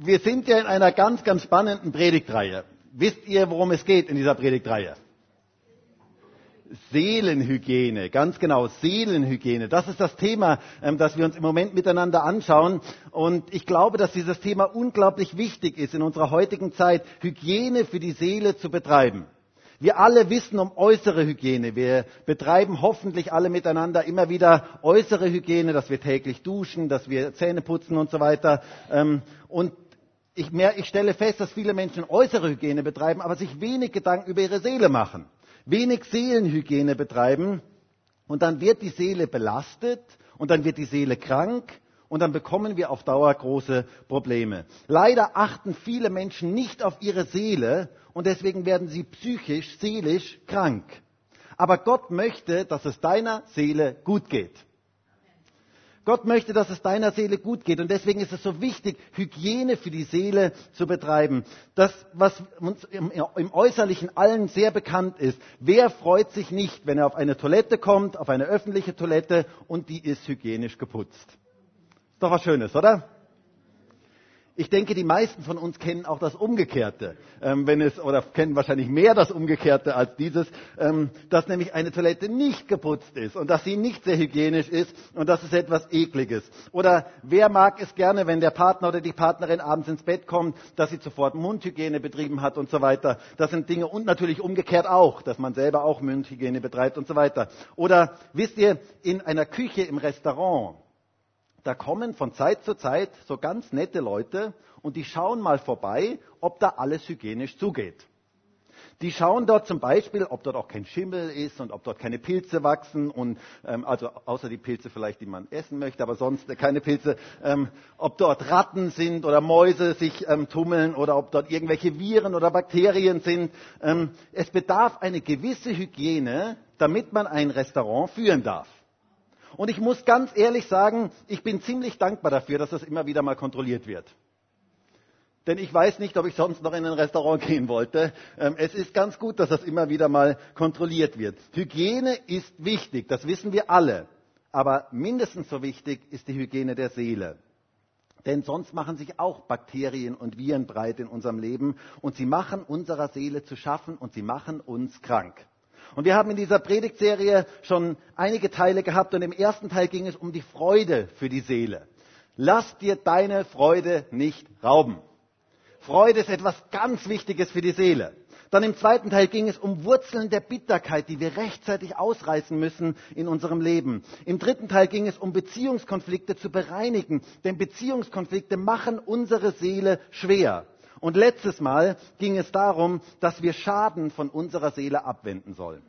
Wir sind ja in einer ganz, ganz spannenden Predigtreihe. Wisst ihr, worum es geht in dieser Predigtreihe? Seelenhygiene, ganz genau, Seelenhygiene. Das ist das Thema, ähm, das wir uns im Moment miteinander anschauen. Und ich glaube, dass dieses Thema unglaublich wichtig ist in unserer heutigen Zeit, Hygiene für die Seele zu betreiben. Wir alle wissen um äußere Hygiene. Wir betreiben hoffentlich alle miteinander immer wieder äußere Hygiene, dass wir täglich duschen, dass wir Zähne putzen und so weiter. Ähm, und ich, mehr, ich stelle fest, dass viele Menschen äußere Hygiene betreiben, aber sich wenig Gedanken über ihre Seele machen. Wenig Seelenhygiene betreiben. Und dann wird die Seele belastet und dann wird die Seele krank und dann bekommen wir auf Dauer große Probleme. Leider achten viele Menschen nicht auf ihre Seele und deswegen werden sie psychisch, seelisch krank. Aber Gott möchte, dass es deiner Seele gut geht. Gott möchte, dass es deiner Seele gut geht. Und deswegen ist es so wichtig, Hygiene für die Seele zu betreiben. Das, was uns im, Äußerlichen allen sehr bekannt ist. Wer freut sich nicht, wenn er auf eine Toilette kommt, auf eine öffentliche Toilette und die ist hygienisch geputzt? Ist doch was Schönes, oder? Ich denke, die meisten von uns kennen auch das Umgekehrte, ähm, wenn es oder kennen wahrscheinlich mehr das Umgekehrte als dieses, ähm, dass nämlich eine Toilette nicht geputzt ist und dass sie nicht sehr hygienisch ist und das ist etwas Ekliges. Oder wer mag es gerne, wenn der Partner oder die Partnerin abends ins Bett kommt, dass sie sofort Mundhygiene betrieben hat und so weiter. Das sind Dinge und natürlich umgekehrt auch, dass man selber auch Mundhygiene betreibt und so weiter. Oder wisst ihr, in einer Küche im Restaurant da kommen von Zeit zu Zeit so ganz nette Leute und die schauen mal vorbei, ob da alles hygienisch zugeht. Die schauen dort zum Beispiel, ob dort auch kein Schimmel ist und ob dort keine Pilze wachsen und ähm, also außer die Pilze vielleicht, die man essen möchte, aber sonst keine Pilze, ähm, ob dort Ratten sind oder Mäuse sich ähm, tummeln oder ob dort irgendwelche Viren oder Bakterien sind. Ähm, es bedarf eine gewisse Hygiene, damit man ein Restaurant führen darf. Und ich muss ganz ehrlich sagen, ich bin ziemlich dankbar dafür, dass das immer wieder mal kontrolliert wird. Denn ich weiß nicht, ob ich sonst noch in ein Restaurant gehen wollte. Ähm, es ist ganz gut, dass das immer wieder mal kontrolliert wird. Hygiene ist wichtig, das wissen wir alle. Aber mindestens so wichtig ist die Hygiene der Seele. Denn sonst machen sich auch Bakterien und Viren breit in unserem Leben und sie machen unserer Seele zu schaffen und sie machen uns krank. Und wir haben in dieser Predigtserie schon einige Teile gehabt und im ersten Teil ging es um die Freude für die Seele. Lass dir deine Freude nicht rauben. Freude ist etwas ganz Wichtiges für die Seele. Dann im zweiten Teil ging es um Wurzeln der Bitterkeit, die wir rechtzeitig ausreißen müssen in unserem Leben. Im dritten Teil ging es um Beziehungskonflikte zu bereinigen, denn Beziehungskonflikte machen unsere Seele schwer. Und letztes Mal ging es darum, dass wir Schaden von unserer Seele abwenden sollen.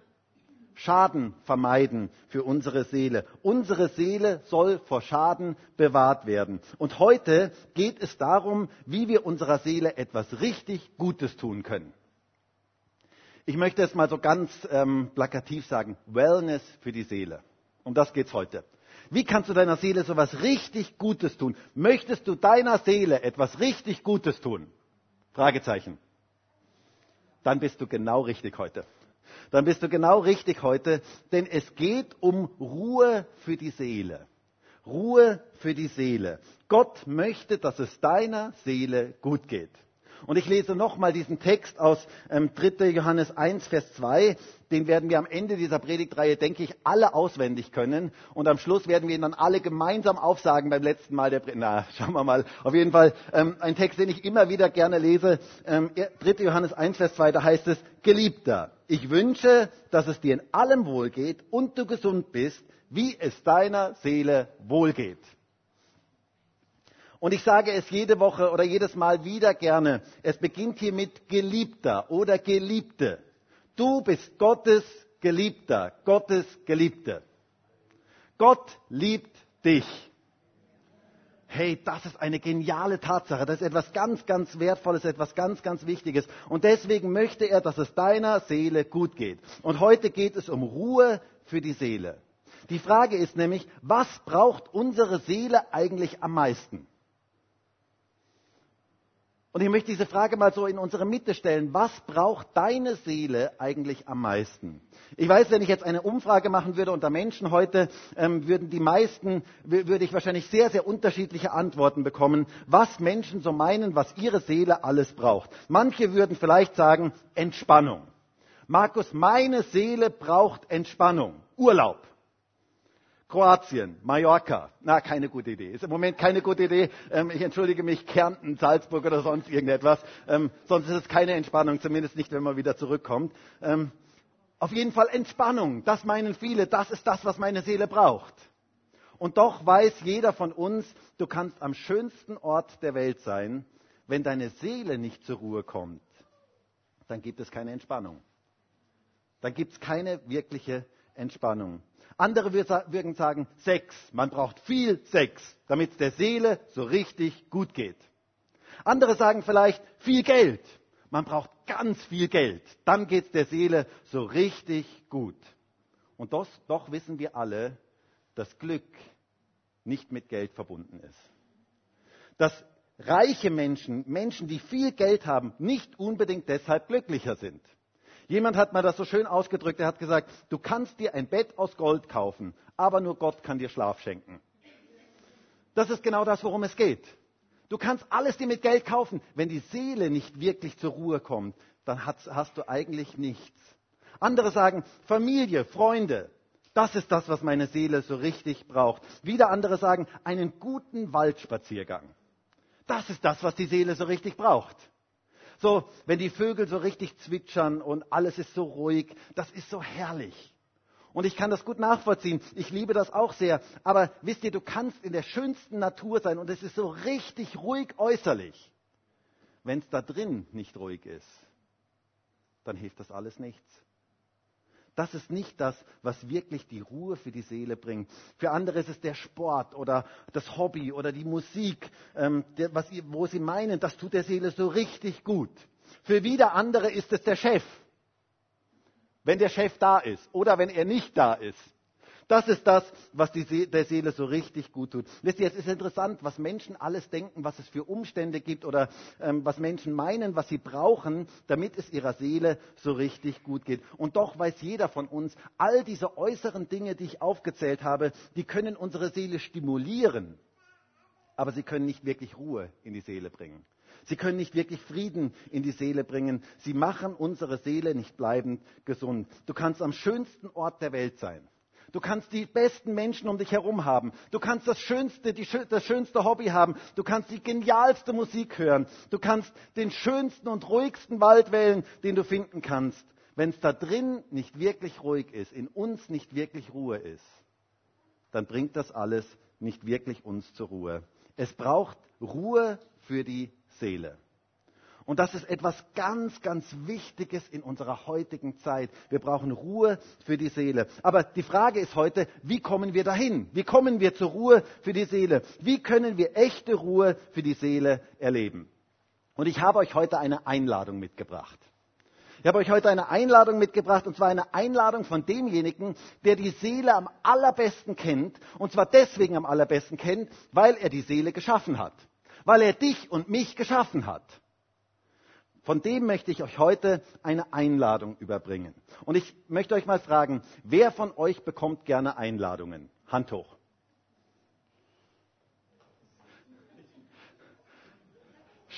Schaden vermeiden für unsere Seele. Unsere Seele soll vor Schaden bewahrt werden. Und heute geht es darum, wie wir unserer Seele etwas richtig Gutes tun können. Ich möchte es mal so ganz ähm, plakativ sagen, Wellness für die Seele. Um das geht's heute. Wie kannst du deiner Seele so etwas richtig Gutes tun? Möchtest du deiner Seele etwas richtig Gutes tun? Fragezeichen. Dann bist du genau richtig heute. Dann bist du genau richtig heute, denn es geht um Ruhe für die Seele. Ruhe für die Seele. Gott möchte, dass es deiner Seele gut geht. Und ich lese nochmal diesen Text aus ähm, 3. Johannes 1, Vers 2. Den werden wir am Ende dieser Predigtreihe, denke ich, alle auswendig können. Und am Schluss werden wir ihn dann alle gemeinsam aufsagen beim letzten Mal der Predigt. Na, schauen wir mal. Auf jeden Fall ähm, ein Text, den ich immer wieder gerne lese. Ähm, 3. Johannes 1, Vers 2, da heißt es, Geliebter, ich wünsche, dass es dir in allem wohlgeht und du gesund bist, wie es deiner Seele wohlgeht. Und ich sage es jede Woche oder jedes Mal wieder gerne. Es beginnt hier mit Geliebter oder Geliebte. Du bist Gottes Geliebter, Gottes Geliebte. Gott liebt dich. Hey, das ist eine geniale Tatsache. Das ist etwas ganz, ganz Wertvolles, etwas ganz, ganz Wichtiges. Und deswegen möchte er, dass es deiner Seele gut geht. Und heute geht es um Ruhe für die Seele. Die Frage ist nämlich, was braucht unsere Seele eigentlich am meisten? Und ich möchte diese Frage mal so in unsere Mitte stellen. Was braucht deine Seele eigentlich am meisten? Ich weiß, wenn ich jetzt eine Umfrage machen würde unter Menschen heute, ähm, würden die meisten, würde ich wahrscheinlich sehr, sehr unterschiedliche Antworten bekommen, was Menschen so meinen, was ihre Seele alles braucht. Manche würden vielleicht sagen, Entspannung. Markus, meine Seele braucht Entspannung. Urlaub. Kroatien, Mallorca. Na, keine gute Idee. Ist im Moment keine gute Idee. Ähm, ich entschuldige mich, Kärnten, Salzburg oder sonst irgendetwas. Ähm, sonst ist es keine Entspannung, zumindest nicht, wenn man wieder zurückkommt. Ähm, auf jeden Fall Entspannung. Das meinen viele. Das ist das, was meine Seele braucht. Und doch weiß jeder von uns, du kannst am schönsten Ort der Welt sein. Wenn deine Seele nicht zur Ruhe kommt, dann gibt es keine Entspannung. Dann gibt es keine wirkliche Entspannung. Andere würden sagen, Sex. Man braucht viel Sex, damit es der Seele so richtig gut geht. Andere sagen vielleicht viel Geld. Man braucht ganz viel Geld. Dann geht es der Seele so richtig gut. Und das, doch wissen wir alle, dass Glück nicht mit Geld verbunden ist. Dass reiche Menschen, Menschen, die viel Geld haben, nicht unbedingt deshalb glücklicher sind. Jemand hat mal das so schön ausgedrückt, er hat gesagt, du kannst dir ein Bett aus Gold kaufen, aber nur Gott kann dir Schlaf schenken. Das ist genau das, worum es geht. Du kannst alles dir mit Geld kaufen. Wenn die Seele nicht wirklich zur Ruhe kommt, dann hast, hast du eigentlich nichts. Andere sagen, Familie, Freunde, das ist das, was meine Seele so richtig braucht. Wieder andere sagen, einen guten Waldspaziergang. Das ist das, was die Seele so richtig braucht. So, wenn die Vögel so richtig zwitschern und alles ist so ruhig, das ist so herrlich. Und ich kann das gut nachvollziehen. Ich liebe das auch sehr. Aber wisst ihr, du kannst in der schönsten Natur sein und es ist so richtig ruhig äußerlich. Wenn es da drin nicht ruhig ist, dann hilft das alles nichts. Das ist nicht das, was wirklich die Ruhe für die Seele bringt. Für andere ist es der Sport oder das Hobby oder die Musik, ähm, der, was, wo sie meinen, das tut der Seele so richtig gut. Für wieder andere ist es der Chef, wenn der Chef da ist oder wenn er nicht da ist. Das ist das, was See der Seele so richtig gut tut. Wisst ihr, es ist interessant, was Menschen alles denken, was es für Umstände gibt oder ähm, was Menschen meinen, was sie brauchen, damit es ihrer Seele so richtig gut geht. Und doch weiß jeder von uns, all diese äußeren Dinge, die ich aufgezählt habe, die können unsere Seele stimulieren, aber sie können nicht wirklich Ruhe in die Seele bringen. Sie können nicht wirklich Frieden in die Seele bringen. Sie machen unsere Seele nicht bleibend gesund. Du kannst am schönsten Ort der Welt sein. Du kannst die besten Menschen um dich herum haben. Du kannst das schönste, die, das schönste Hobby haben. Du kannst die genialste Musik hören. Du kannst den schönsten und ruhigsten Wald wählen, den du finden kannst. Wenn es da drin nicht wirklich ruhig ist, in uns nicht wirklich Ruhe ist, dann bringt das alles nicht wirklich uns zur Ruhe. Es braucht Ruhe für die Seele. Und das ist etwas ganz, ganz Wichtiges in unserer heutigen Zeit. Wir brauchen Ruhe für die Seele. Aber die Frage ist heute, wie kommen wir dahin? Wie kommen wir zur Ruhe für die Seele? Wie können wir echte Ruhe für die Seele erleben? Und ich habe euch heute eine Einladung mitgebracht. Ich habe euch heute eine Einladung mitgebracht, und zwar eine Einladung von demjenigen, der die Seele am allerbesten kennt, und zwar deswegen am allerbesten kennt, weil er die Seele geschaffen hat, weil er dich und mich geschaffen hat. Von dem möchte ich euch heute eine Einladung überbringen. Und ich möchte euch mal fragen, wer von euch bekommt gerne Einladungen? Hand hoch.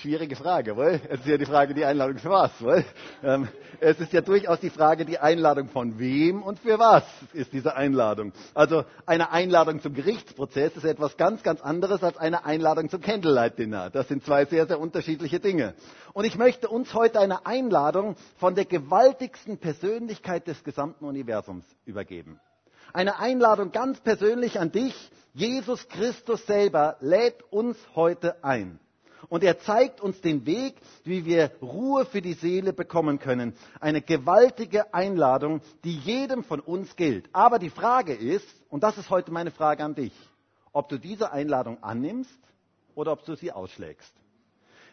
Schwierige Frage, wohl? Es ist ja die Frage, die Einladung für was, wohl? Ähm, es ist ja durchaus die Frage, die Einladung von wem und für was ist diese Einladung. Also eine Einladung zum Gerichtsprozess ist etwas ganz, ganz anderes als eine Einladung zum Candlelight Dinner. Das sind zwei sehr, sehr unterschiedliche Dinge. Und ich möchte uns heute eine Einladung von der gewaltigsten Persönlichkeit des gesamten Universums übergeben. Eine Einladung ganz persönlich an dich. Jesus Christus selber lädt uns heute ein. Und er zeigt uns den Weg, wie wir Ruhe für die Seele bekommen können. Eine gewaltige Einladung, die jedem von uns gilt. Aber die Frage ist, und das ist heute meine Frage an dich, ob du diese Einladung annimmst oder ob du sie ausschlägst.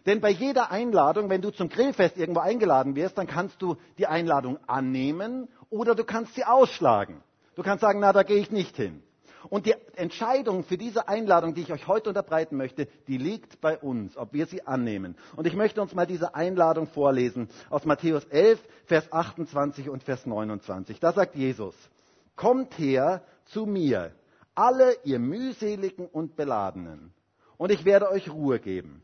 Denn bei jeder Einladung, wenn du zum Grillfest irgendwo eingeladen wirst, dann kannst du die Einladung annehmen oder du kannst sie ausschlagen. Du kannst sagen, na, da gehe ich nicht hin. Und die Entscheidung für diese Einladung, die ich euch heute unterbreiten möchte, die liegt bei uns, ob wir sie annehmen. Und ich möchte uns mal diese Einladung vorlesen aus Matthäus 11, Vers 28 und Vers 29. Da sagt Jesus, kommt her zu mir, alle ihr mühseligen und beladenen, und ich werde euch Ruhe geben.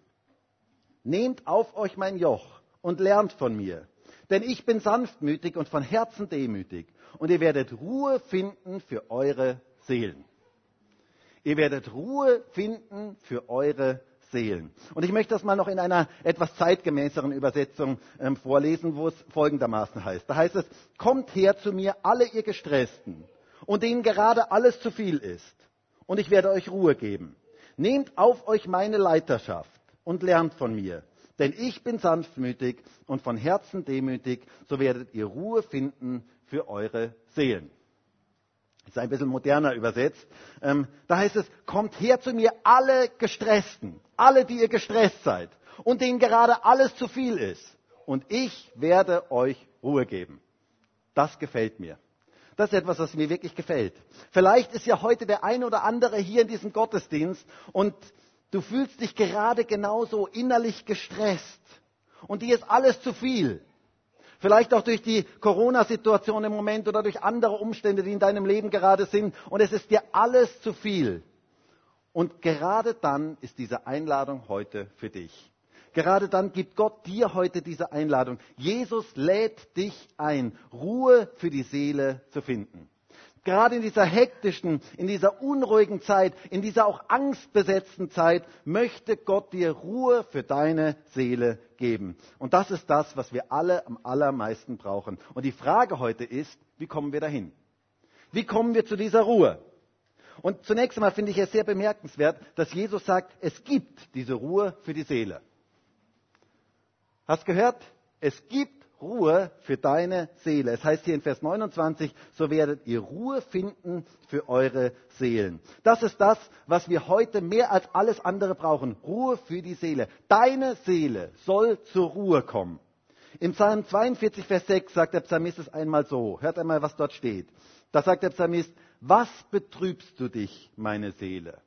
Nehmt auf euch mein Joch und lernt von mir, denn ich bin sanftmütig und von Herzen demütig, und ihr werdet Ruhe finden für eure Seelen. Ihr werdet Ruhe finden für eure Seelen. Und ich möchte das mal noch in einer etwas zeitgemäßeren Übersetzung ähm, vorlesen, wo es folgendermaßen heißt. Da heißt es, kommt her zu mir alle ihr Gestressten und denen gerade alles zu viel ist, und ich werde euch Ruhe geben. Nehmt auf euch meine Leiterschaft und lernt von mir, denn ich bin sanftmütig und von Herzen demütig, so werdet ihr Ruhe finden für eure Seelen ist ein bisschen moderner übersetzt. Ähm, da heißt es, kommt her zu mir alle Gestressten, alle, die ihr gestresst seid und denen gerade alles zu viel ist. Und ich werde euch Ruhe geben. Das gefällt mir. Das ist etwas, was mir wirklich gefällt. Vielleicht ist ja heute der ein oder andere hier in diesem Gottesdienst und du fühlst dich gerade genauso innerlich gestresst. Und dir ist alles zu viel. Vielleicht auch durch die Corona-Situation im Moment oder durch andere Umstände, die in deinem Leben gerade sind. Und es ist dir alles zu viel. Und gerade dann ist diese Einladung heute für dich. Gerade dann gibt Gott dir heute diese Einladung. Jesus lädt dich ein, Ruhe für die Seele zu finden. Gerade in dieser hektischen, in dieser unruhigen Zeit, in dieser auch angstbesetzten Zeit möchte Gott dir Ruhe für deine Seele geben. Und das ist das, was wir alle am allermeisten brauchen. Und die Frage heute ist, wie kommen wir dahin? Wie kommen wir zu dieser Ruhe? Und zunächst einmal finde ich es sehr bemerkenswert, dass Jesus sagt, es gibt diese Ruhe für die Seele. Hast gehört? Es gibt Ruhe für deine Seele. Es heißt hier in Vers 29, so werdet ihr Ruhe finden für eure Seelen. Das ist das, was wir heute mehr als alles andere brauchen. Ruhe für die Seele. Deine Seele soll zur Ruhe kommen. Im Psalm 42, Vers 6 sagt der Psalmist es einmal so. Hört einmal, was dort steht. Da sagt der Psalmist, was betrübst du dich, meine Seele?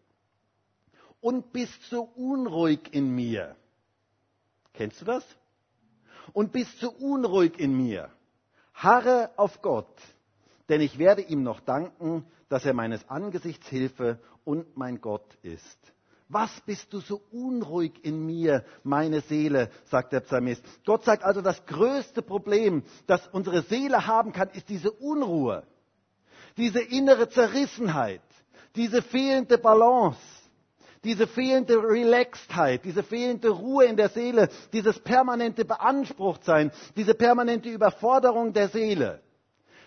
Und bist so unruhig in mir. Kennst du das? Und bist so unruhig in mir. Harre auf Gott, denn ich werde ihm noch danken, dass er meines Angesichts Hilfe und mein Gott ist. Was bist du so unruhig in mir, meine Seele, sagt der Psalmist. Gott sagt also, das größte Problem, das unsere Seele haben kann, ist diese Unruhe, diese innere Zerrissenheit, diese fehlende Balance diese fehlende Relaxedheit, diese fehlende Ruhe in der Seele, dieses permanente Beanspruchtsein, diese permanente Überforderung der Seele,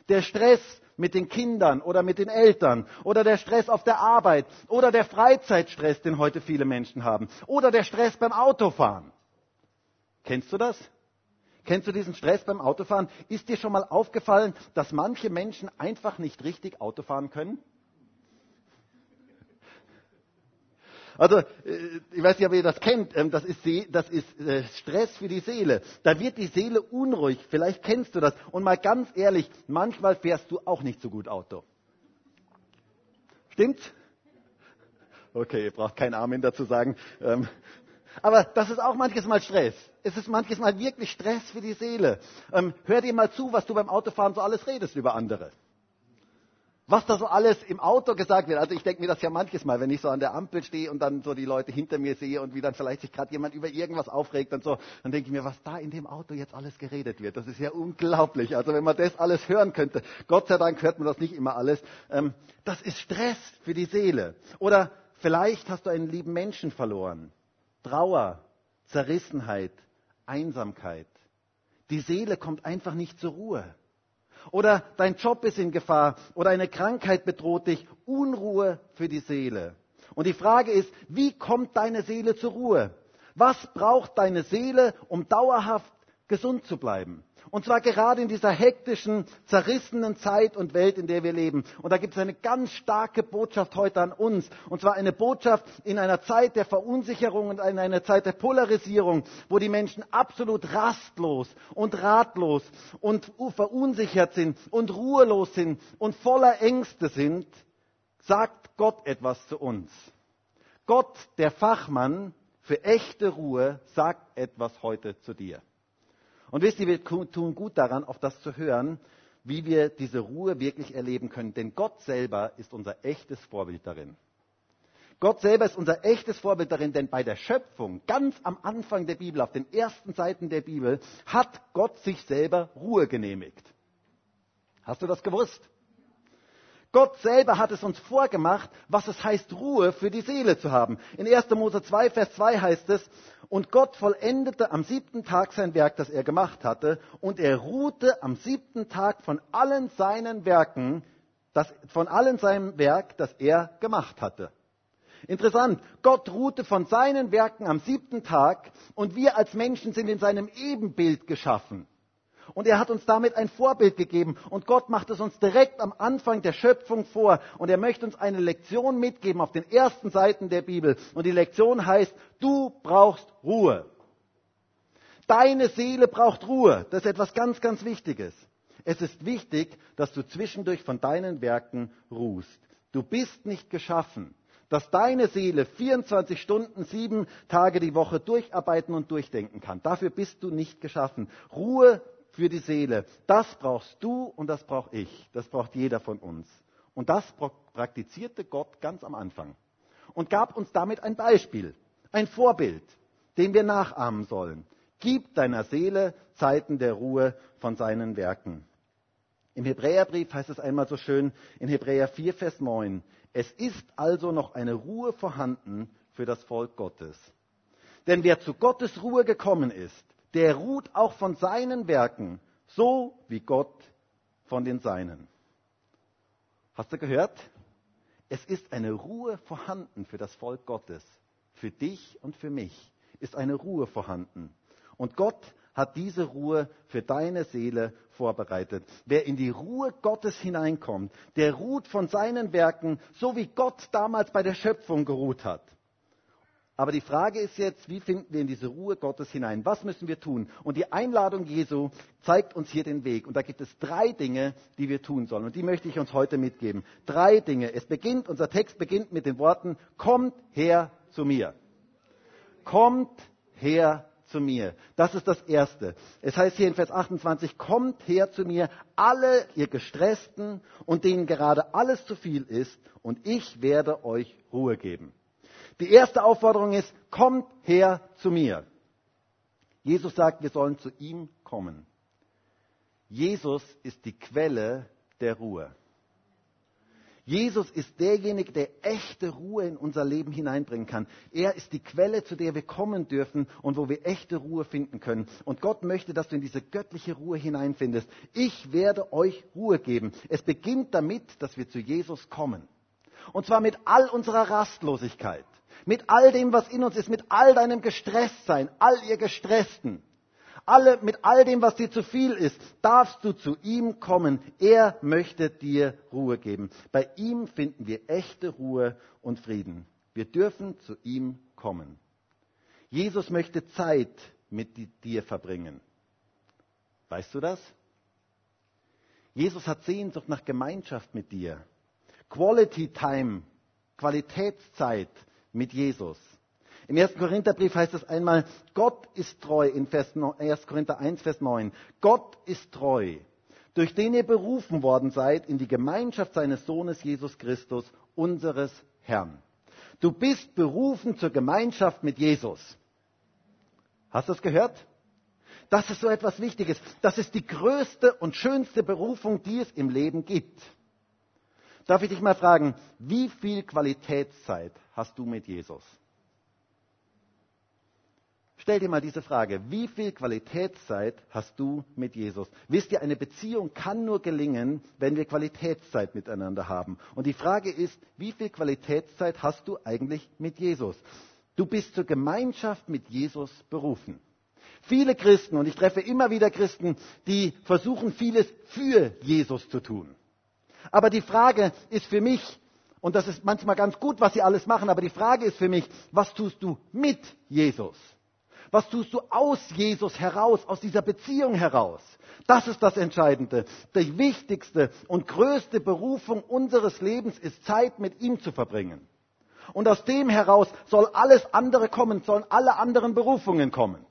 der Stress mit den Kindern oder mit den Eltern oder der Stress auf der Arbeit oder der Freizeitstress, den heute viele Menschen haben oder der Stress beim Autofahren. Kennst du das? Kennst du diesen Stress beim Autofahren? Ist dir schon mal aufgefallen, dass manche Menschen einfach nicht richtig Autofahren können? Also, äh, ich weiß nicht, ob ihr das kennt, ähm, das ist, das ist äh, Stress für die Seele. Da wird die Seele unruhig, vielleicht kennst du das. Und mal ganz ehrlich, manchmal fährst du auch nicht so gut Auto. Stimmt's? Okay, ihr braucht kein Amen dazu sagen. Ähm, aber das ist auch manches Mal Stress. Es ist manches Mal wirklich Stress für die Seele. Ähm, hör dir mal zu, was du beim Autofahren so alles redest über andere was da so alles im Auto gesagt wird. Also ich denke mir das ja manches Mal, wenn ich so an der Ampel stehe und dann so die Leute hinter mir sehe und wie dann vielleicht sich gerade jemand über irgendwas aufregt und so, dann denke ich mir, was da in dem Auto jetzt alles geredet wird. Das ist ja unglaublich. Also wenn man das alles hören könnte, Gott sei Dank hört man das nicht immer alles. Ähm, das ist Stress für die Seele. Oder vielleicht hast du einen lieben Menschen verloren. Trauer, Zerrissenheit, Einsamkeit. Die Seele kommt einfach nicht zur Ruhe. Oder dein Job ist in Gefahr oder eine Krankheit bedroht dich. Unruhe für die Seele. Und die Frage ist, wie kommt deine Seele zur Ruhe? Was braucht deine Seele, um dauerhaft gesund zu bleiben? Und zwar gerade in dieser hektischen, zerrissenen Zeit und Welt, in der wir leben. Und da gibt es eine ganz starke Botschaft heute an uns. Und zwar eine Botschaft in einer Zeit der Verunsicherung und in einer Zeit der Polarisierung, wo die Menschen absolut rastlos und ratlos und verunsichert sind und ruhelos sind und voller Ängste sind. sagt Gott etwas zu uns. Gott, der Fachmann für echte Ruhe, sagt etwas heute zu dir. Und wisst ihr, wir tun gut daran, auf das zu hören, wie wir diese Ruhe wirklich erleben können. Denn Gott selber ist unser echtes Vorbild darin. Gott selber ist unser echtes Vorbild darin, denn bei der Schöpfung, ganz am Anfang der Bibel, auf den ersten Seiten der Bibel, hat Gott sich selber Ruhe genehmigt. Hast du das gewusst? Gott selber hat es uns vorgemacht, was es heißt, Ruhe für die Seele zu haben. In 1. Mose 2, Vers 2 heißt es, und Gott vollendete am siebten Tag sein Werk, das er gemacht hatte, und er ruhte am siebten Tag von allen seinen Werken, das, von allen seinem Werk, das er gemacht hatte. Interessant, Gott ruhte von seinen Werken am siebten Tag und wir als Menschen sind in seinem Ebenbild geschaffen. Und er hat uns damit ein Vorbild gegeben. Und Gott macht es uns direkt am Anfang der Schöpfung vor. Und er möchte uns eine Lektion mitgeben auf den ersten Seiten der Bibel. Und die Lektion heißt, du brauchst Ruhe. Deine Seele braucht Ruhe. Das ist etwas ganz, ganz Wichtiges. Es ist wichtig, dass du zwischendurch von deinen Werken ruhst. Du bist nicht geschaffen, dass deine Seele 24 Stunden, sieben Tage die Woche durcharbeiten und durchdenken kann. Dafür bist du nicht geschaffen. Ruhe für die Seele. Das brauchst du und das brauche ich. Das braucht jeder von uns. Und das praktizierte Gott ganz am Anfang und gab uns damit ein Beispiel, ein Vorbild, dem wir nachahmen sollen. Gib deiner Seele Zeiten der Ruhe von seinen Werken. Im Hebräerbrief heißt es einmal so schön in Hebräer 4, Vers 9, es ist also noch eine Ruhe vorhanden für das Volk Gottes. Denn wer zu Gottes Ruhe gekommen ist, der ruht auch von seinen Werken, so wie Gott von den Seinen. Hast du gehört? Es ist eine Ruhe vorhanden für das Volk Gottes. Für dich und für mich ist eine Ruhe vorhanden. Und Gott hat diese Ruhe für deine Seele vorbereitet. Wer in die Ruhe Gottes hineinkommt, der ruht von seinen Werken, so wie Gott damals bei der Schöpfung geruht hat. Aber die Frage ist jetzt, wie finden wir in diese Ruhe Gottes hinein? Was müssen wir tun? Und die Einladung Jesu zeigt uns hier den Weg. Und da gibt es drei Dinge, die wir tun sollen. Und die möchte ich uns heute mitgeben. Drei Dinge. Es beginnt, unser Text beginnt mit den Worten, kommt her zu mir. Kommt her zu mir. Das ist das Erste. Es heißt hier in Vers 28, kommt her zu mir, alle ihr Gestressten und denen gerade alles zu viel ist, und ich werde euch Ruhe geben. Die erste Aufforderung ist, kommt her zu mir. Jesus sagt, wir sollen zu ihm kommen. Jesus ist die Quelle der Ruhe. Jesus ist derjenige, der echte Ruhe in unser Leben hineinbringen kann. Er ist die Quelle, zu der wir kommen dürfen und wo wir echte Ruhe finden können. Und Gott möchte, dass du in diese göttliche Ruhe hineinfindest. Ich werde euch Ruhe geben. Es beginnt damit, dass wir zu Jesus kommen. Und zwar mit all unserer Rastlosigkeit mit all dem, was in uns ist, mit all deinem Gestresstsein, all ihr Gestressten, alle, mit all dem, was dir zu viel ist, darfst du zu ihm kommen. Er möchte dir Ruhe geben. Bei ihm finden wir echte Ruhe und Frieden. Wir dürfen zu ihm kommen. Jesus möchte Zeit mit dir verbringen. Weißt du das? Jesus hat Sehnsucht nach Gemeinschaft mit dir. Quality Time, Qualitätszeit mit Jesus. Im 1. Korintherbrief heißt es einmal, Gott ist treu in Vers 1. Korinther 1, Vers 9. Gott ist treu, durch den ihr berufen worden seid in die Gemeinschaft seines Sohnes Jesus Christus, unseres Herrn. Du bist berufen zur Gemeinschaft mit Jesus. Hast du es gehört? Das ist so etwas Wichtiges. Das ist die größte und schönste Berufung, die es im Leben gibt. Darf ich dich mal fragen, wie viel Qualitätszeit hast du mit Jesus? Stell dir mal diese Frage, wie viel Qualitätszeit hast du mit Jesus? Wisst ihr, eine Beziehung kann nur gelingen, wenn wir Qualitätszeit miteinander haben. Und die Frage ist, wie viel Qualitätszeit hast du eigentlich mit Jesus? Du bist zur Gemeinschaft mit Jesus berufen. Viele Christen, und ich treffe immer wieder Christen, die versuchen vieles für Jesus zu tun. Aber die Frage ist für mich, und das ist manchmal ganz gut, was sie alles machen, aber die Frage ist für mich, was tust du mit Jesus? Was tust du aus Jesus heraus, aus dieser Beziehung heraus? Das ist das Entscheidende. Die wichtigste und größte Berufung unseres Lebens ist Zeit mit ihm zu verbringen. Und aus dem heraus soll alles andere kommen, sollen alle anderen Berufungen kommen.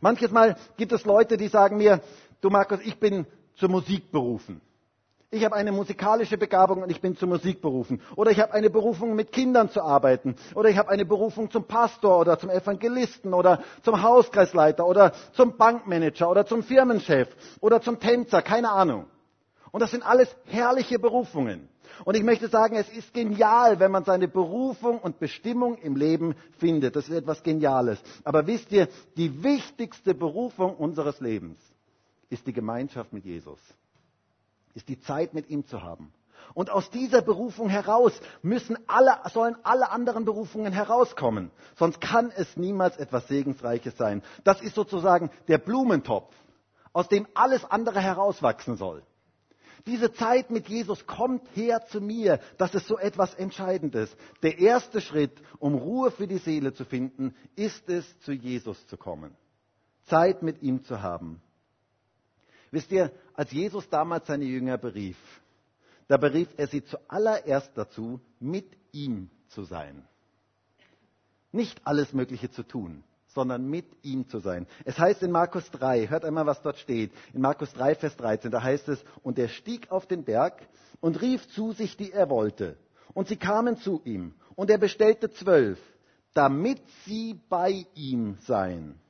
Manches Mal gibt es Leute, die sagen mir, du Markus, ich bin zur Musik berufen. Ich habe eine musikalische Begabung und ich bin zur Musik berufen. Oder ich habe eine Berufung, mit Kindern zu arbeiten. Oder ich habe eine Berufung zum Pastor oder zum Evangelisten oder zum Hauskreisleiter oder zum Bankmanager oder zum Firmenchef oder zum Tänzer, keine Ahnung. Und das sind alles herrliche Berufungen. Und ich möchte sagen, es ist genial, wenn man seine Berufung und Bestimmung im Leben findet. Das ist etwas Geniales. Aber wisst ihr, die wichtigste Berufung unseres Lebens ist die Gemeinschaft mit Jesus ist die Zeit mit ihm zu haben. Und aus dieser Berufung heraus müssen alle, sollen alle anderen Berufungen herauskommen. Sonst kann es niemals etwas Segensreiches sein. Das ist sozusagen der Blumentopf, aus dem alles andere herauswachsen soll. Diese Zeit mit Jesus kommt her zu mir. Das ist so etwas Entscheidendes. Der erste Schritt, um Ruhe für die Seele zu finden, ist es, zu Jesus zu kommen. Zeit mit ihm zu haben. Wisst ihr, als Jesus damals seine Jünger berief, da berief er sie zuallererst dazu, mit ihm zu sein. Nicht alles Mögliche zu tun, sondern mit ihm zu sein. Es heißt in Markus 3, hört einmal, was dort steht. In Markus 3, Vers 13, da heißt es, und er stieg auf den Berg und rief zu sich, die er wollte. Und sie kamen zu ihm. Und er bestellte zwölf, damit sie bei ihm seien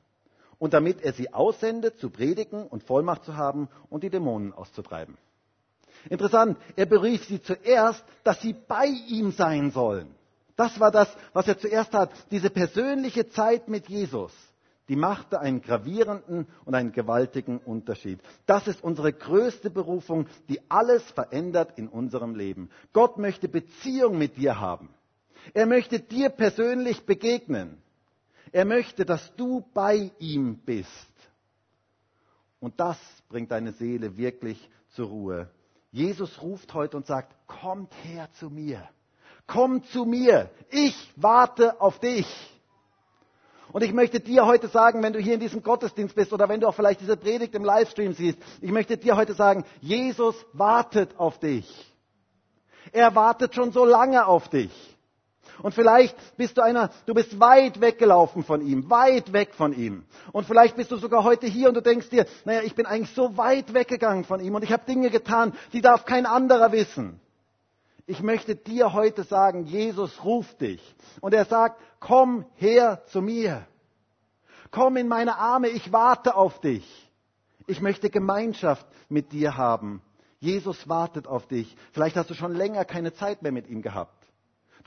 und damit er sie aussendet, zu predigen und Vollmacht zu haben und die Dämonen auszutreiben. Interessant, er berief sie zuerst, dass sie bei ihm sein sollen. Das war das, was er zuerst hat, diese persönliche Zeit mit Jesus. Die machte einen gravierenden und einen gewaltigen Unterschied. Das ist unsere größte Berufung, die alles verändert in unserem Leben. Gott möchte Beziehung mit dir haben. Er möchte dir persönlich begegnen. Er möchte, dass du bei ihm bist. Und das bringt deine Seele wirklich zur Ruhe. Jesus ruft heute und sagt, kommt her zu mir. Komm zu mir. Ich warte auf dich. Und ich möchte dir heute sagen, wenn du hier in diesem Gottesdienst bist oder wenn du auch vielleicht diese Predigt im Livestream siehst, ich möchte dir heute sagen, Jesus wartet auf dich. Er wartet schon so lange auf dich. Und vielleicht bist du einer, du bist weit weggelaufen von ihm, weit weg von ihm. Und vielleicht bist du sogar heute hier und du denkst dir, naja, ich bin eigentlich so weit weggegangen von ihm und ich habe Dinge getan, die darf kein anderer wissen. Ich möchte dir heute sagen, Jesus ruft dich. Und er sagt, komm her zu mir. Komm in meine Arme, ich warte auf dich. Ich möchte Gemeinschaft mit dir haben. Jesus wartet auf dich. Vielleicht hast du schon länger keine Zeit mehr mit ihm gehabt.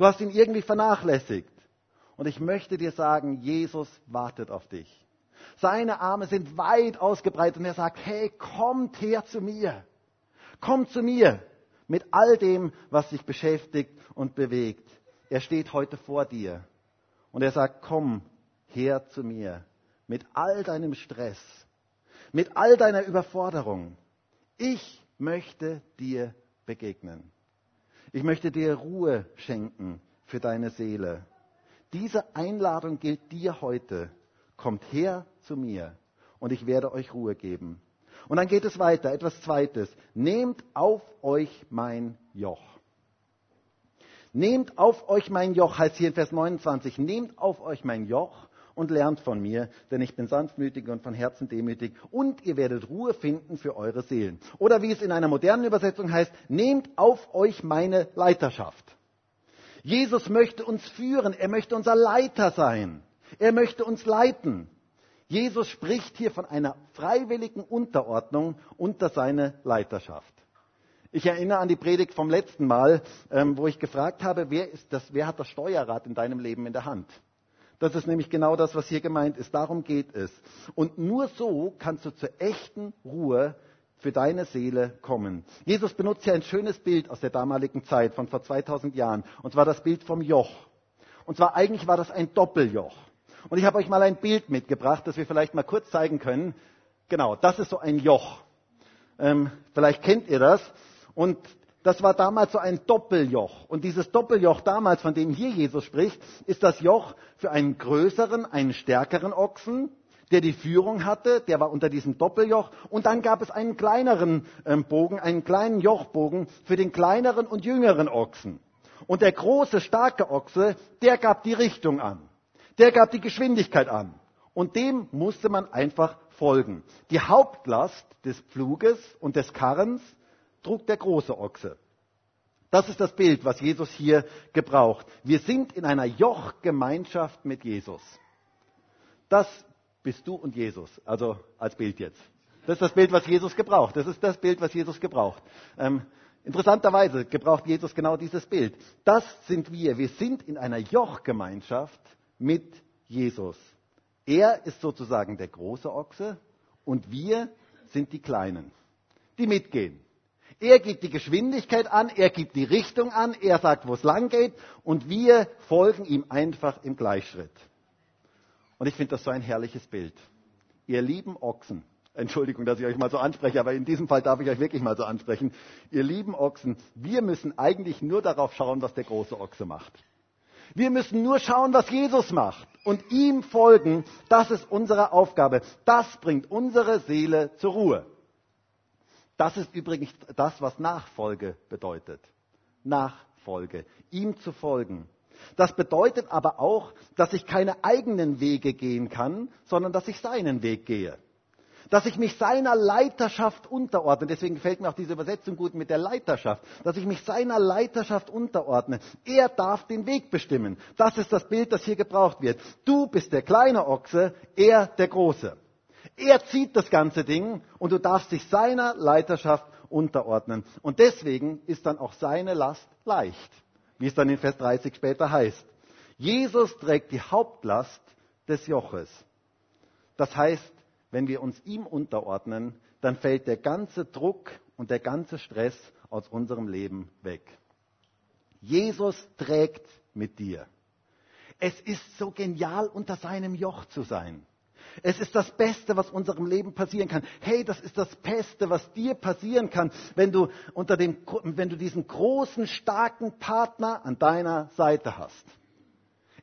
Du hast ihn irgendwie vernachlässigt. Und ich möchte dir sagen, Jesus wartet auf dich. Seine Arme sind weit ausgebreitet und er sagt, hey, kommt her zu mir. Kommt zu mir mit all dem, was dich beschäftigt und bewegt. Er steht heute vor dir und er sagt, komm her zu mir mit all deinem Stress, mit all deiner Überforderung. Ich möchte dir begegnen. Ich möchte dir Ruhe schenken für deine Seele. Diese Einladung gilt dir heute. Kommt her zu mir und ich werde euch Ruhe geben. Und dann geht es weiter, etwas Zweites. Nehmt auf euch mein Joch. Nehmt auf euch mein Joch, heißt hier in Vers 29, nehmt auf euch mein Joch und lernt von mir, denn ich bin sanftmütig und von Herzen demütig und ihr werdet Ruhe finden für eure Seelen. Oder wie es in einer modernen Übersetzung heißt, nehmt auf euch meine Leiterschaft. Jesus möchte uns führen, er möchte unser Leiter sein, er möchte uns leiten. Jesus spricht hier von einer freiwilligen Unterordnung unter seine Leiterschaft. Ich erinnere an die Predigt vom letzten Mal, ähm, wo ich gefragt habe, wer, das, wer hat das Steuerrad in deinem Leben in der Hand? Das ist nämlich genau das, was hier gemeint ist. Darum geht es. Und nur so kannst du zur echten Ruhe für deine Seele kommen. Jesus benutzt hier ein schönes Bild aus der damaligen Zeit von vor 2000 Jahren. Und zwar das Bild vom Joch. Und zwar eigentlich war das ein Doppeljoch. Und ich habe euch mal ein Bild mitgebracht, das wir vielleicht mal kurz zeigen können. Genau, das ist so ein Joch. Ähm, vielleicht kennt ihr das. Und das war damals so ein Doppeljoch. Und dieses Doppeljoch damals, von dem hier Jesus spricht, ist das Joch für einen größeren, einen stärkeren Ochsen, der die Führung hatte, der war unter diesem Doppeljoch. Und dann gab es einen kleineren ähm, Bogen, einen kleinen Jochbogen für den kleineren und jüngeren Ochsen. Und der große, starke Ochse, der gab die Richtung an. Der gab die Geschwindigkeit an. Und dem musste man einfach folgen. Die Hauptlast des Pfluges und des Karrens trug der große Ochse. Das ist das Bild, was Jesus hier gebraucht. Wir sind in einer Jochgemeinschaft mit Jesus. Das bist du und Jesus, also als Bild jetzt. Das ist das Bild, was Jesus gebraucht. Das ist das Bild, was Jesus gebraucht. Ähm, interessanterweise gebraucht Jesus genau dieses Bild. Das sind wir. Wir sind in einer Jochgemeinschaft mit Jesus. Er ist sozusagen der große Ochse und wir sind die Kleinen, die mitgehen. Er gibt die Geschwindigkeit an, er gibt die Richtung an, er sagt, wo es lang geht und wir folgen ihm einfach im Gleichschritt. Und ich finde das so ein herrliches Bild. Ihr lieben Ochsen, Entschuldigung, dass ich euch mal so anspreche, aber in diesem Fall darf ich euch wirklich mal so ansprechen. Ihr lieben Ochsen, wir müssen eigentlich nur darauf schauen, was der große Ochse macht. Wir müssen nur schauen, was Jesus macht und ihm folgen. Das ist unsere Aufgabe. Das bringt unsere Seele zur Ruhe. Das ist übrigens das, was Nachfolge bedeutet. Nachfolge, ihm zu folgen. Das bedeutet aber auch, dass ich keine eigenen Wege gehen kann, sondern dass ich seinen Weg gehe. Dass ich mich seiner Leiterschaft unterordne. Deswegen gefällt mir auch diese Übersetzung gut mit der Leiterschaft. Dass ich mich seiner Leiterschaft unterordne. Er darf den Weg bestimmen. Das ist das Bild, das hier gebraucht wird. Du bist der kleine Ochse, er der große. Er zieht das ganze Ding und du darfst dich seiner Leiterschaft unterordnen. Und deswegen ist dann auch seine Last leicht, wie es dann in Vers 30 später heißt. Jesus trägt die Hauptlast des Joches. Das heißt, wenn wir uns ihm unterordnen, dann fällt der ganze Druck und der ganze Stress aus unserem Leben weg. Jesus trägt mit dir. Es ist so genial, unter seinem Joch zu sein. Es ist das Beste, was unserem Leben passieren kann. Hey, das ist das Beste, was dir passieren kann, wenn du, unter dem, wenn du diesen großen, starken Partner an deiner Seite hast.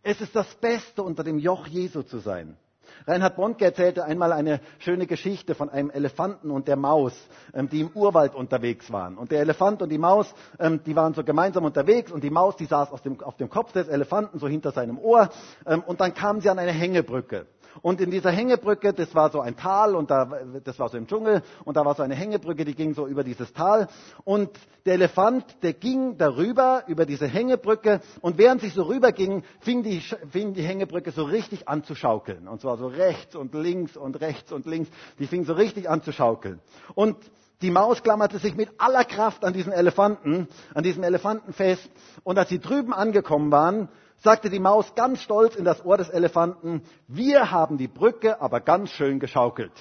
Es ist das Beste, unter dem Joch Jesu zu sein. Reinhard Bonke erzählte einmal eine schöne Geschichte von einem Elefanten und der Maus, ähm, die im Urwald unterwegs waren. Und der Elefant und die Maus, ähm, die waren so gemeinsam unterwegs und die Maus, die saß auf dem, auf dem Kopf des Elefanten, so hinter seinem Ohr. Ähm, und dann kamen sie an eine Hängebrücke. Und in dieser Hängebrücke, das war so ein Tal und da, das war so im Dschungel und da war so eine Hängebrücke, die ging so über dieses Tal. Und der Elefant, der ging darüber, über diese Hängebrücke und während sie so rüberging, fing die, fing die Hängebrücke so richtig an zu schaukeln. Und zwar so rechts und links und rechts und links. Die fing so richtig an zu schaukeln. Und die Maus klammerte sich mit aller Kraft an diesen Elefanten, an diesem Elefanten fest. Und als sie drüben angekommen waren, sagte die Maus ganz stolz in das Ohr des Elefanten, wir haben die Brücke aber ganz schön geschaukelt.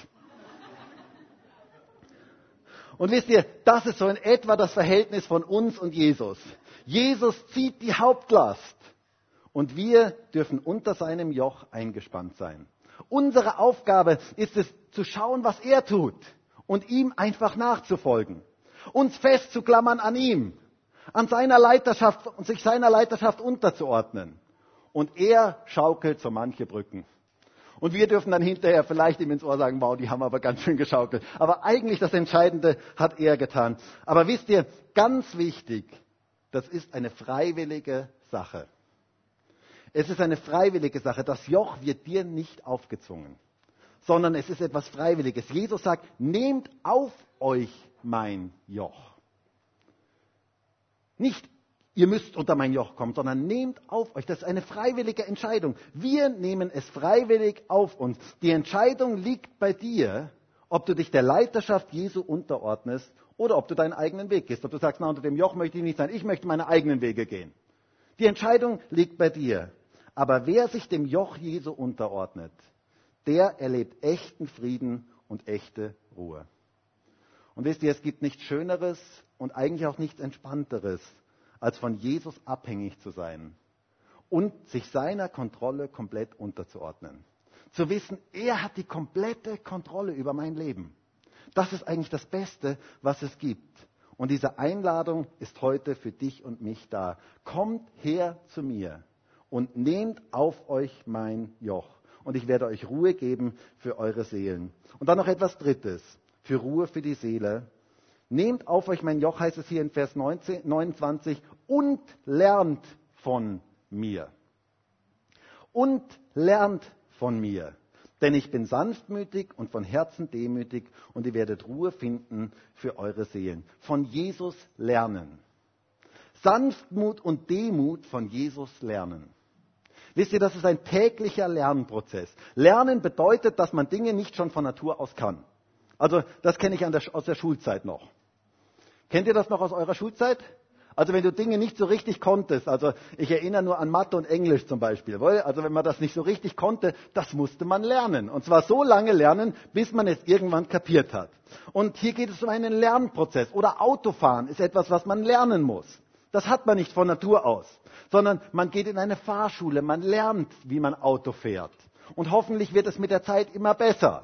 Und wisst ihr, das ist so in etwa das Verhältnis von uns und Jesus. Jesus zieht die Hauptlast und wir dürfen unter seinem Joch eingespannt sein. Unsere Aufgabe ist es zu schauen, was er tut und ihm einfach nachzufolgen. Uns festzuklammern an ihm an seiner Leiterschaft und sich seiner Leiterschaft unterzuordnen. Und er schaukelt so manche Brücken. Und wir dürfen dann hinterher vielleicht ihm ins Ohr sagen, wow, die haben aber ganz schön geschaukelt. Aber eigentlich das Entscheidende hat er getan. Aber wisst ihr, ganz wichtig, das ist eine freiwillige Sache. Es ist eine freiwillige Sache. Das Joch wird dir nicht aufgezwungen, sondern es ist etwas Freiwilliges. Jesus sagt, nehmt auf euch mein Joch. Nicht, ihr müsst unter mein Joch kommen, sondern nehmt auf euch. Das ist eine freiwillige Entscheidung. Wir nehmen es freiwillig auf uns. Die Entscheidung liegt bei dir, ob du dich der Leiterschaft Jesu unterordnest oder ob du deinen eigenen Weg gehst. Ob du sagst, na, unter dem Joch möchte ich nicht sein, ich möchte meine eigenen Wege gehen. Die Entscheidung liegt bei dir. Aber wer sich dem Joch Jesu unterordnet, der erlebt echten Frieden und echte Ruhe. Und wisst ihr, es gibt nichts Schöneres und eigentlich auch nichts Entspannteres, als von Jesus abhängig zu sein und sich seiner Kontrolle komplett unterzuordnen. Zu wissen, er hat die komplette Kontrolle über mein Leben. Das ist eigentlich das Beste, was es gibt. Und diese Einladung ist heute für dich und mich da. Kommt her zu mir und nehmt auf euch mein Joch. Und ich werde euch Ruhe geben für eure Seelen. Und dann noch etwas Drittes, für Ruhe für die Seele. Nehmt auf euch mein Joch, heißt es hier in Vers 19, 29, und lernt von mir. Und lernt von mir. Denn ich bin sanftmütig und von Herzen demütig und ihr werdet Ruhe finden für eure Seelen. Von Jesus lernen. Sanftmut und Demut von Jesus lernen. Wisst ihr, das ist ein täglicher Lernprozess. Lernen bedeutet, dass man Dinge nicht schon von Natur aus kann. Also das kenne ich der, aus der Schulzeit noch. Kennt ihr das noch aus eurer Schulzeit? Also wenn du Dinge nicht so richtig konntest, also ich erinnere nur an Mathe und Englisch zum Beispiel, also wenn man das nicht so richtig konnte, das musste man lernen. Und zwar so lange lernen, bis man es irgendwann kapiert hat. Und hier geht es um einen Lernprozess. Oder Autofahren ist etwas, was man lernen muss. Das hat man nicht von Natur aus, sondern man geht in eine Fahrschule, man lernt, wie man Auto fährt. Und hoffentlich wird es mit der Zeit immer besser.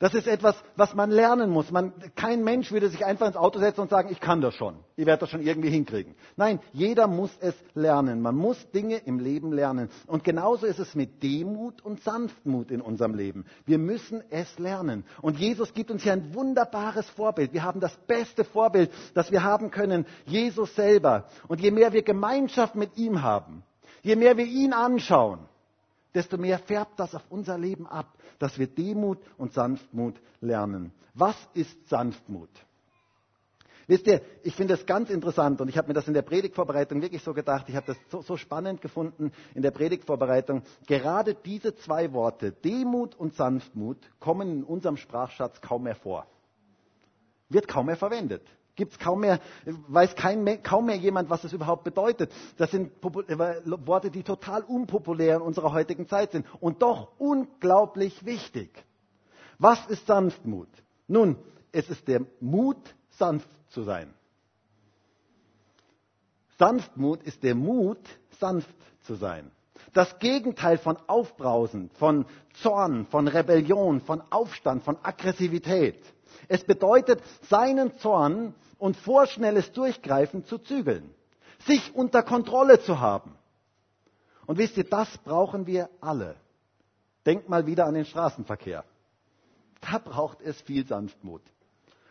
Das ist etwas, was man lernen muss. Man, kein Mensch würde sich einfach ins Auto setzen und sagen, ich kann das schon. Ich werde das schon irgendwie hinkriegen. Nein, jeder muss es lernen. Man muss Dinge im Leben lernen. Und genauso ist es mit Demut und Sanftmut in unserem Leben. Wir müssen es lernen. Und Jesus gibt uns hier ein wunderbares Vorbild. Wir haben das beste Vorbild, das wir haben können. Jesus selber. Und je mehr wir Gemeinschaft mit ihm haben, je mehr wir ihn anschauen, desto mehr färbt das auf unser Leben ab, dass wir Demut und Sanftmut lernen. Was ist Sanftmut? Wisst ihr, ich finde es ganz interessant und ich habe mir das in der Predigtvorbereitung wirklich so gedacht, ich habe das so, so, spannend gefunden in der Predigtvorbereitung. Gerade diese zwei Worte, Demut und Sanftmut, kommen in unserem Sprachschatz kaum mehr vor. Wird kaum mehr verwendet. Gibt es kaum mehr, weiß kein, kaum mehr jemand, was es überhaupt bedeutet. Das sind äh, Worte, die total unpopulär in unserer heutigen Zeit sind und doch unglaublich wichtig. Was ist Sanftmut? Nun, es ist der Mut, sanft zu sein. Sanftmut ist der Mut, sanft zu sein. Das Gegenteil von Aufbrausen, von Zorn, von Rebellion, von Aufstand, von Aggressivität. Es bedeutet, seinen Zorn und vorschnelles Durchgreifen zu zügeln, sich unter Kontrolle zu haben. Und wisst ihr, das brauchen wir alle. Denkt mal wieder an den Straßenverkehr. Da braucht es viel Sanftmut.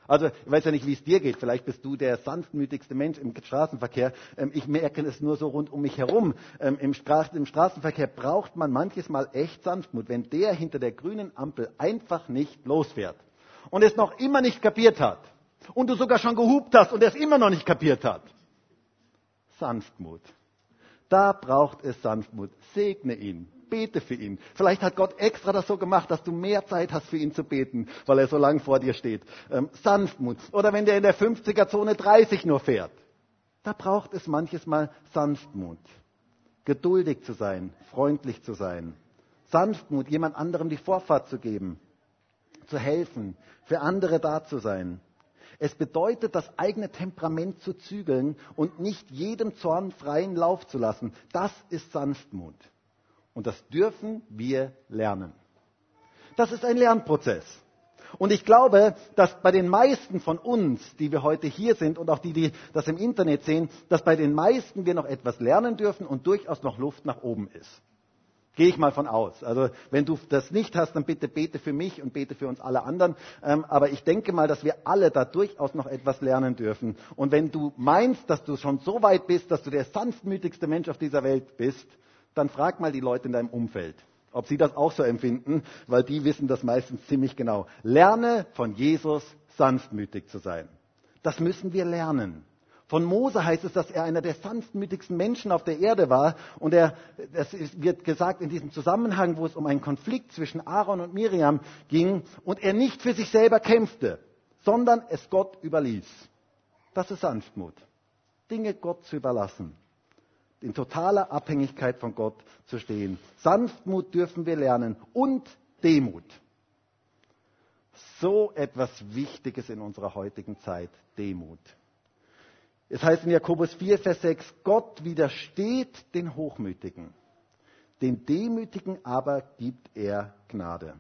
Also, ich weiß ja nicht, wie es dir geht. Vielleicht bist du der sanftmütigste Mensch im Straßenverkehr. Ähm, ich merke es nur so rund um mich herum. Ähm, Im, Straßenverkehr braucht man manches Mal echt Sanftmut, wenn der hinter der grünen Ampel einfach nicht losfährt und es noch immer nicht kapiert hat und du sogar schon gehupt hast und er es immer noch nicht kapiert hat. Sanftmut. Da braucht es Sanftmut. Segne ihn. Bete für ihn. Vielleicht hat Gott extra das so gemacht, dass du mehr Zeit hast für ihn zu beten, weil er so lang vor dir steht. Ähm, Sanftmut. Oder wenn der in der 50er-Zone 30 nur fährt. Da braucht es manches Mal Sanftmut. Geduldig zu sein, freundlich zu sein. Sanftmut, jemand anderem die Vorfahrt zu geben, zu helfen, für andere da zu sein. Es bedeutet, das eigene Temperament zu zügeln und nicht jedem Zorn freien Lauf zu lassen. Das ist Sanftmut. Und das dürfen wir lernen. Das ist ein Lernprozess. Und ich glaube, dass bei den meisten von uns, die wir heute hier sind und auch die, die das im Internet sehen, dass bei den meisten wir noch etwas lernen dürfen und durchaus noch Luft nach oben ist. Gehe ich mal von aus. Also wenn du das nicht hast, dann bitte bete für mich und bete für uns alle anderen. Ähm, aber ich denke mal, dass wir alle da durchaus noch etwas lernen dürfen. Und wenn du meinst, dass du schon so weit bist, dass du der sanftmütigste Mensch auf dieser Welt bist, dann frag mal die Leute in deinem Umfeld, ob sie das auch so empfinden, weil die wissen das meistens ziemlich genau. Lerne von Jesus sanftmütig zu sein. Das müssen wir lernen. Von Mose heißt es, dass er einer der sanftmütigsten Menschen auf der Erde war. Und er, das wird gesagt in diesem Zusammenhang, wo es um einen Konflikt zwischen Aaron und Miriam ging und er nicht für sich selber kämpfte, sondern es Gott überließ. Das ist Sanftmut. Dinge Gott zu überlassen. In totaler Abhängigkeit von Gott zu stehen. Sanftmut dürfen wir lernen und Demut. So etwas Wichtiges in unserer heutigen Zeit, Demut. Es heißt in Jakobus 4, Vers 6, Gott widersteht den Hochmütigen, den Demütigen aber gibt er Gnade.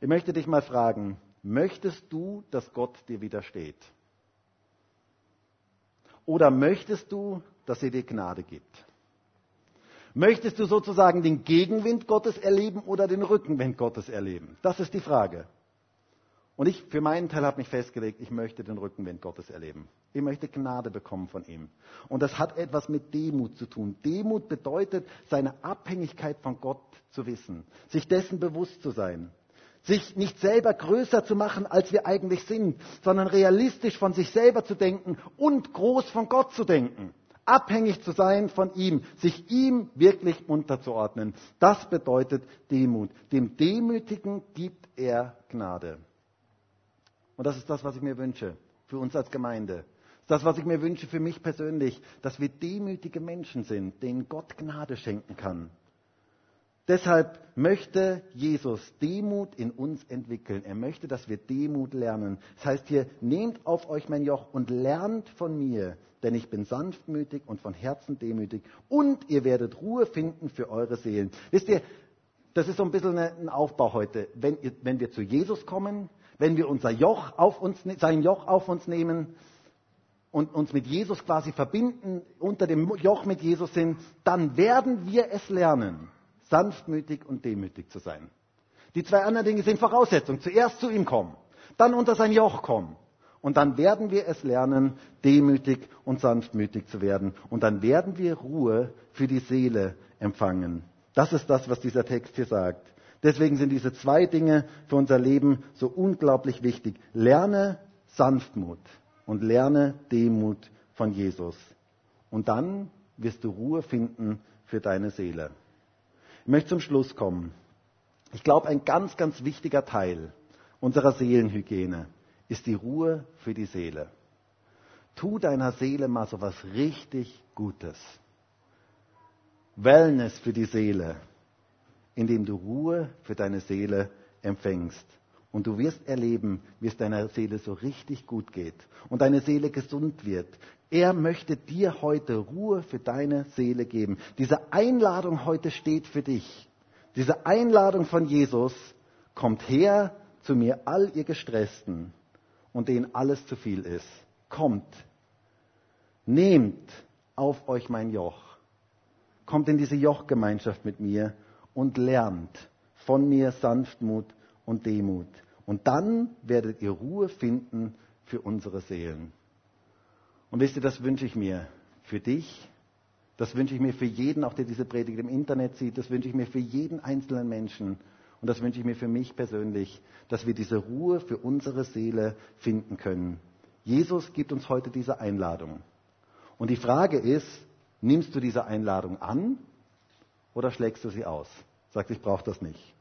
Ich möchte dich mal fragen, möchtest du, dass Gott dir widersteht? Oder möchtest du, dass er dir Gnade gibt? Möchtest du sozusagen den Gegenwind Gottes erleben oder den Rückenwind Gottes erleben? Das ist die Frage. Und ich für meinen Teil habe mich festgelegt, ich möchte den Rückenwind Gottes erleben. Ich möchte Gnade bekommen von ihm. Und das hat etwas mit Demut zu tun. Demut bedeutet, seine Abhängigkeit von Gott zu wissen, sich dessen bewusst zu sein, sich nicht selber größer zu machen, als wir eigentlich sind, sondern realistisch von sich selber zu denken und groß von Gott zu denken abhängig zu sein von ihm, sich ihm wirklich unterzuordnen. Das bedeutet Demut. Dem Demütigen gibt er Gnade. Und das ist das, was ich mir wünsche für uns als Gemeinde. Das, was ich mir wünsche für mich persönlich, dass wir demütige Menschen sind, denen Gott Gnade schenken kann. Deshalb möchte Jesus Demut in uns entwickeln. Er möchte, dass wir Demut lernen. Das heißt hier, nehmt auf euch mein Joch und lernt von mir, denn ich bin sanftmütig und von Herzen demütig und ihr werdet Ruhe finden für eure Seelen. Wisst ihr, das ist so ein bisschen ein Aufbau heute. Wenn, wenn wir zu Jesus kommen, wenn wir unser Joch auf uns, ne-, sein Joch auf uns nehmen und uns mit Jesus quasi verbinden, unter dem Joch mit Jesus sind, dann werden wir es lernen sanftmütig und demütig zu sein. Die zwei anderen Dinge sind Voraussetzung. Zuerst zu ihm kommen, dann unter sein Joch kommen. Und dann werden wir es lernen, demütig und sanftmütig zu werden. Und dann werden wir Ruhe für die Seele empfangen. Das ist das, was dieser Text hier sagt. Deswegen sind diese zwei Dinge für unser Leben so unglaublich wichtig. Lerne Sanftmut und lerne Demut von Jesus. Und dann wirst du Ruhe finden für deine Seele. Ich möchte zum Schluss kommen. Ich glaube, ein ganz, ganz wichtiger Teil unserer Seelenhygiene ist die Ruhe für die Seele. Tu deiner Seele mal so was richtig Gutes. Wellness für die Seele, indem du Ruhe für deine Seele empfängst. Und du wirst erleben, wie es deiner Seele so richtig gut geht und deine Seele gesund wird. Er möchte dir heute Ruhe für deine Seele geben. Diese Einladung heute steht für dich. Diese Einladung von Jesus kommt her zu mir, all ihr Gestressten und denen alles zu viel ist. Kommt, nehmt auf euch mein Joch. Kommt in diese Jochgemeinschaft mit mir und lernt von mir Sanftmut und Demut. Und dann werdet ihr Ruhe finden für unsere Seelen. Und wisst ihr, das wünsche ich mir für dich, das wünsche ich mir für jeden, auch der diese Predigt im Internet sieht, das wünsche ich mir für jeden einzelnen Menschen und das wünsche ich mir für mich persönlich, dass wir diese Ruhe für unsere Seele finden können. Jesus gibt uns heute diese Einladung. Und die Frage ist, nimmst du diese Einladung an oder schlägst du sie aus? Sagst, ich brauche das nicht.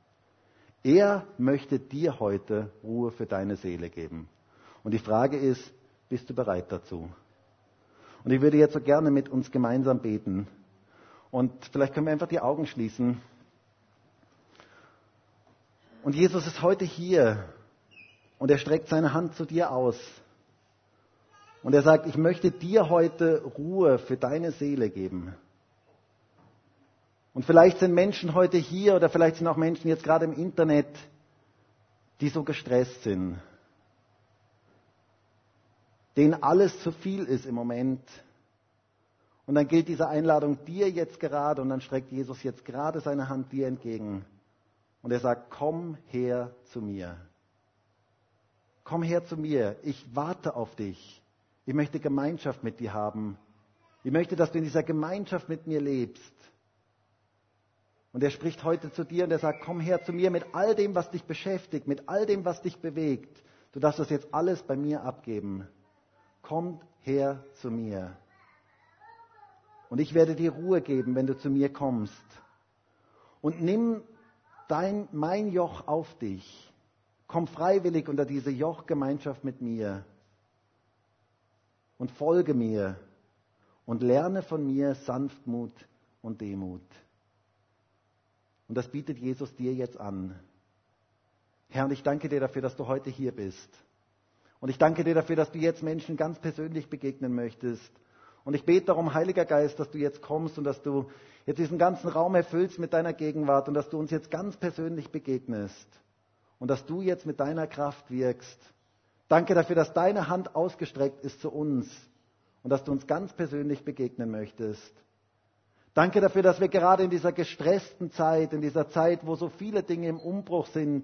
Er möchte dir heute Ruhe für deine Seele geben. Und die Frage ist, bist du bereit dazu? Und ich würde jetzt so gerne mit uns gemeinsam beten. Und vielleicht können wir einfach die Augen schließen. Und Jesus ist heute hier und er streckt seine Hand zu dir aus. Und er sagt, ich möchte dir heute Ruhe für deine Seele geben. Und vielleicht sind Menschen heute hier oder vielleicht sind auch Menschen jetzt gerade im Internet, die so gestresst sind, denen alles zu viel ist im Moment. Und dann gilt diese Einladung dir jetzt gerade und dann streckt Jesus jetzt gerade seine Hand dir entgegen. Und er sagt, komm her zu mir. Komm her zu mir. Ich warte auf dich. Ich möchte Gemeinschaft mit dir haben. Ich möchte, dass du in dieser Gemeinschaft mit mir lebst. Und er spricht heute zu dir und er sagt, komm her zu mir mit all dem, was dich beschäftigt, mit all dem, was dich bewegt. Du darfst das jetzt alles bei mir abgeben. Kommt her zu mir. Und ich werde dir Ruhe geben, wenn du zu mir kommst. Und nimm dein, mein Joch auf dich. Komm freiwillig unter diese Jochgemeinschaft mit mir. Und folge mir. Und lerne von mir Sanftmut und Demut. Und das bietet Jesus dir jetzt an. Herr, ich danke dir dafür, dass du heute hier bist. Und ich danke dir dafür, dass du jetzt Menschen ganz persönlich begegnen möchtest. Und ich bete darum, Heiliger Geist, dass du jetzt kommst und dass du jetzt diesen ganzen Raum erfüllst mit deiner Gegenwart und dass du uns jetzt ganz persönlich begegnest und dass du jetzt mit deiner Kraft wirkst. Danke dafür, dass deine Hand ausgestreckt ist zu uns und dass du uns ganz persönlich begegnen möchtest. Danke dafür, dass wir gerade in dieser gestressten Zeit, in dieser Zeit, wo so viele Dinge im Umbruch sind,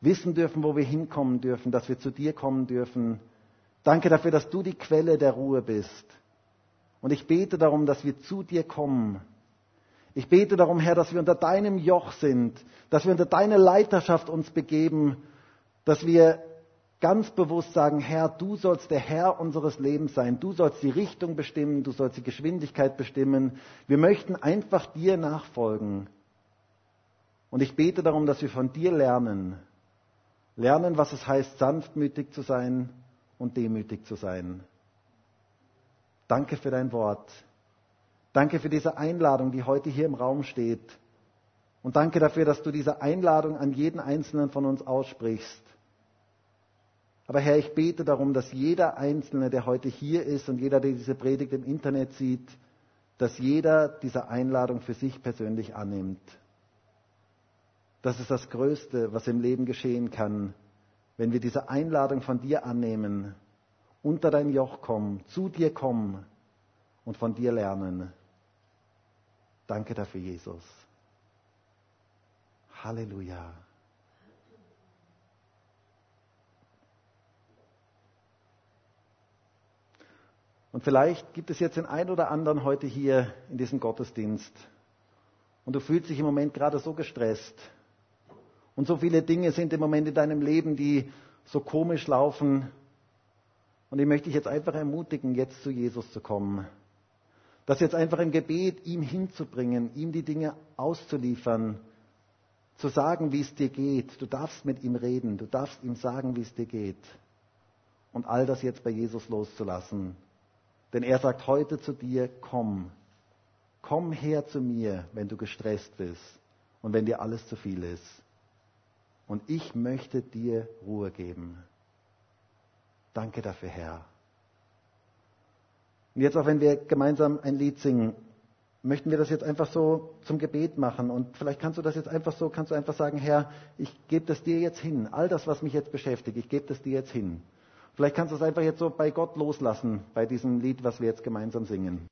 wissen dürfen, wo wir hinkommen dürfen, dass wir zu dir kommen dürfen. Danke dafür, dass du die Quelle der Ruhe bist. Und ich bete darum, dass wir zu dir kommen. Ich bete darum, Herr, dass wir unter deinem Joch sind, dass wir unter deine Leiterschaft uns begeben, dass wir ganz bewusst sagen, Herr, du sollst der Herr unseres Lebens sein, du sollst die Richtung bestimmen, du sollst die Geschwindigkeit bestimmen. Wir möchten einfach dir nachfolgen. Und ich bete darum, dass wir von dir lernen, lernen, was es heißt, sanftmütig zu sein und demütig zu sein. Danke für dein Wort. Danke für diese Einladung, die heute hier im Raum steht. Und danke dafür, dass du diese Einladung an jeden Einzelnen von uns aussprichst. Aber Herr, ich bete darum, dass jeder Einzelne, der heute hier ist und jeder, der diese Predigt im Internet sieht, dass jeder diese Einladung für sich persönlich annimmt. Das ist das Größte, was im Leben geschehen kann, wenn wir diese Einladung von dir annehmen, unter dein Joch kommen, zu dir kommen und von dir lernen. Danke dafür, Jesus. Halleluja. Und vielleicht gibt es jetzt den einen oder anderen heute hier in diesem Gottesdienst und du fühlst dich im Moment gerade so gestresst und so viele Dinge sind im Moment in deinem Leben, die so komisch laufen. Und ich möchte dich jetzt einfach ermutigen, jetzt zu Jesus zu kommen. Das jetzt einfach im Gebet ihm hinzubringen, ihm die Dinge auszuliefern, zu sagen, wie es dir geht. Du darfst mit ihm reden, du darfst ihm sagen, wie es dir geht. Und all das jetzt bei Jesus loszulassen. Denn er sagt heute zu dir, komm, komm her zu mir, wenn du gestresst bist und wenn dir alles zu viel ist. Und ich möchte dir Ruhe geben. Danke dafür, Herr. Und jetzt auch wenn wir gemeinsam ein Lied singen, möchten wir das jetzt einfach so zum Gebet machen. Und vielleicht kannst du das jetzt einfach so, kannst du einfach sagen, Herr, ich gebe das dir jetzt hin. All das, was mich jetzt beschäftigt, ich gebe das dir jetzt hin. Vielleicht kannst du es einfach jetzt so bei Gott loslassen, bei diesem Lied, was wir jetzt gemeinsam singen.